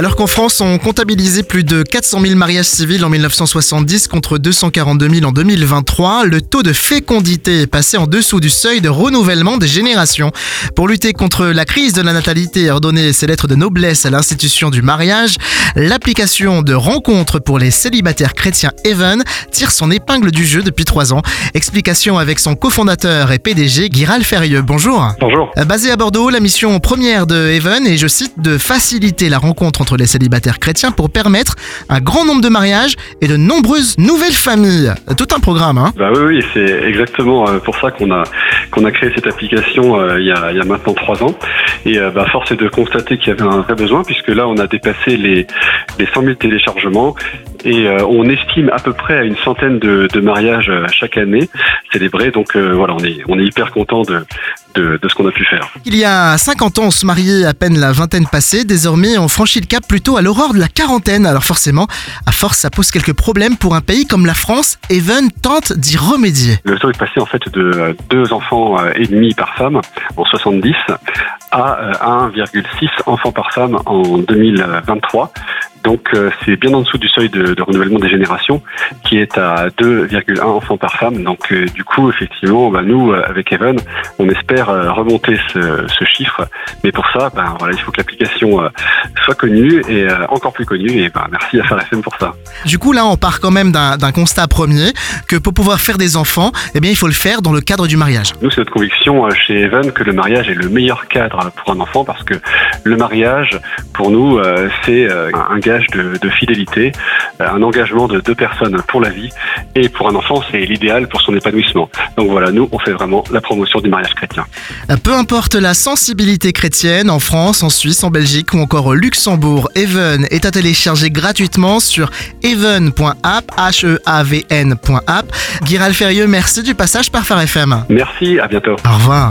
Alors qu'en France, on comptabilisait plus de 400 000 mariages civils en 1970 contre 242 000 en 2023, le taux de fécondité est passé en dessous du seuil de renouvellement des générations. Pour lutter contre la crise de la natalité et redonner ses lettres de noblesse à l'institution du mariage, l'application de rencontres pour les célibataires chrétiens Even tire son épingle du jeu depuis trois ans. Explication avec son cofondateur et PDG Guiral Ferrieux. Bonjour. Bonjour. Basé à Bordeaux, la mission première de Even est, je cite, de faciliter la rencontre entre les célibataires chrétiens pour permettre un grand nombre de mariages et de nombreuses nouvelles familles. Tout un programme, hein Bah oui, oui, c'est exactement euh, pour ça qu'on a qu'on a créé cette application euh, il, y a, maintenant trois ans. Et euh, bah, force est de constater qu'il y avait un vrai besoin puisque là, on a dépassé les les 100 000 téléchargements et euh, on estime à peu près à une centaine de, mariages chaque année célébrés. Donc voilà, on est on est hyper content de de, de ce qu'on a pu faire. Il y a 50 ans, on se mariait à peine la vingtaine passée. Désormais, on franchit le cap plutôt à l'aurore de la quarantaine. Alors forcément, à force, ça pose quelques problèmes pour un pays comme la France. Even tente d'y remédier. Le taux est passé en fait de euh, deux enfants euh, et demi par femme en 70 à euh, 1,6 enfants par femme en 2023. Donc euh, c'est bien en dessous du seuil de, de renouvellement des générations qui est à 2,1 enfants par femme. Donc euh, du coup effectivement bah, nous euh, avec Evan on espère euh, remonter ce, ce chiffre. Mais pour ça ben, voilà, il faut que l'application soit connue et encore plus connue. Et ben, merci à FM pour ça. Du coup, là, on part quand même d'un constat premier que pour pouvoir faire des enfants, eh bien, il faut le faire dans le cadre du mariage. Nous, c'est notre conviction chez Evan que le mariage est le meilleur cadre pour un enfant parce que le mariage, pour nous, c'est un gage de, de fidélité, un engagement de deux personnes pour la vie. Et pour un enfant, c'est l'idéal pour son épanouissement. Donc voilà, nous, on fait vraiment la promotion du mariage chrétien. Euh, Peu importe la sensibilité chrétienne, en France, en Suisse, en Belgique ou encore au Luxembourg, Even est à télécharger gratuitement sur even.app, h-e-a-v-n.app. Guiral Ferrieux, merci du passage par Phare FM. Merci, à bientôt. Au revoir.